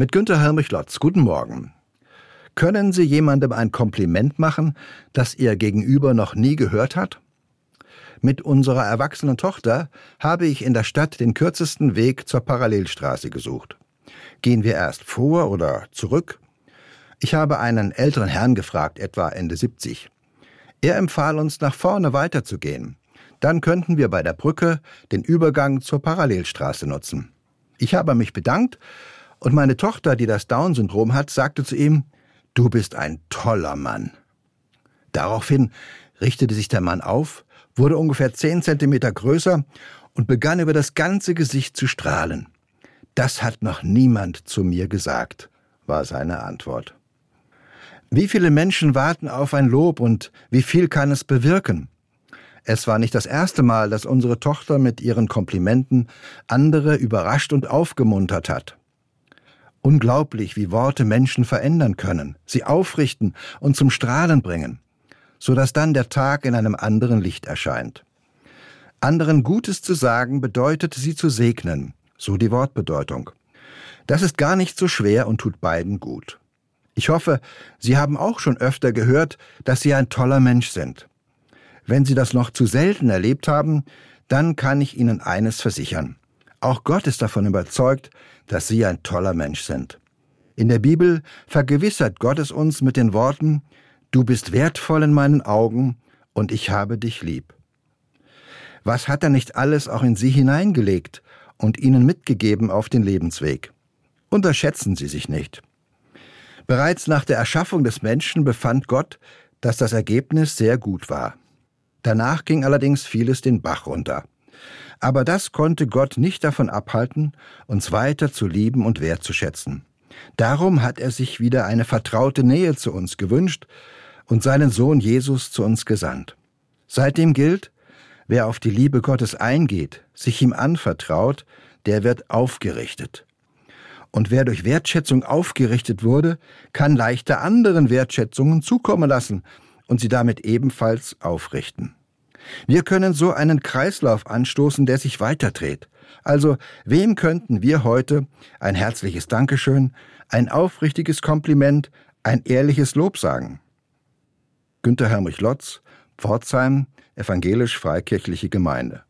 Mit Günter Helmich Lotz. Guten Morgen. Können Sie jemandem ein Kompliment machen, das Ihr Gegenüber noch nie gehört hat? Mit unserer erwachsenen Tochter habe ich in der Stadt den kürzesten Weg zur Parallelstraße gesucht. Gehen wir erst vor oder zurück? Ich habe einen älteren Herrn gefragt, etwa Ende 70. Er empfahl uns, nach vorne weiterzugehen. Dann könnten wir bei der Brücke den Übergang zur Parallelstraße nutzen. Ich habe mich bedankt und meine Tochter, die das Down-Syndrom hat, sagte zu ihm, Du bist ein toller Mann. Daraufhin richtete sich der Mann auf, wurde ungefähr zehn Zentimeter größer und begann über das ganze Gesicht zu strahlen. Das hat noch niemand zu mir gesagt, war seine Antwort. Wie viele Menschen warten auf ein Lob und wie viel kann es bewirken? Es war nicht das erste Mal, dass unsere Tochter mit ihren Komplimenten andere überrascht und aufgemuntert hat. Unglaublich, wie Worte Menschen verändern können, sie aufrichten und zum Strahlen bringen, so dass dann der Tag in einem anderen Licht erscheint. Anderen Gutes zu sagen bedeutet, sie zu segnen, so die Wortbedeutung. Das ist gar nicht so schwer und tut beiden gut. Ich hoffe, Sie haben auch schon öfter gehört, dass Sie ein toller Mensch sind. Wenn Sie das noch zu selten erlebt haben, dann kann ich Ihnen eines versichern. Auch Gott ist davon überzeugt, dass Sie ein toller Mensch sind. In der Bibel vergewissert Gott es uns mit den Worten, Du bist wertvoll in meinen Augen und ich habe dich lieb. Was hat er nicht alles auch in Sie hineingelegt und Ihnen mitgegeben auf den Lebensweg? Unterschätzen Sie sich nicht. Bereits nach der Erschaffung des Menschen befand Gott, dass das Ergebnis sehr gut war. Danach ging allerdings vieles den Bach runter. Aber das konnte Gott nicht davon abhalten, uns weiter zu lieben und wertzuschätzen. Darum hat er sich wieder eine vertraute Nähe zu uns gewünscht und seinen Sohn Jesus zu uns gesandt. Seitdem gilt, wer auf die Liebe Gottes eingeht, sich ihm anvertraut, der wird aufgerichtet. Und wer durch Wertschätzung aufgerichtet wurde, kann leichter anderen Wertschätzungen zukommen lassen und sie damit ebenfalls aufrichten. Wir können so einen Kreislauf anstoßen, der sich weiterdreht. Also, wem könnten wir heute ein herzliches Dankeschön, ein aufrichtiges Kompliment, ein ehrliches Lob sagen? Günter Hermrich Lotz, Pforzheim, Evangelisch-Freikirchliche Gemeinde.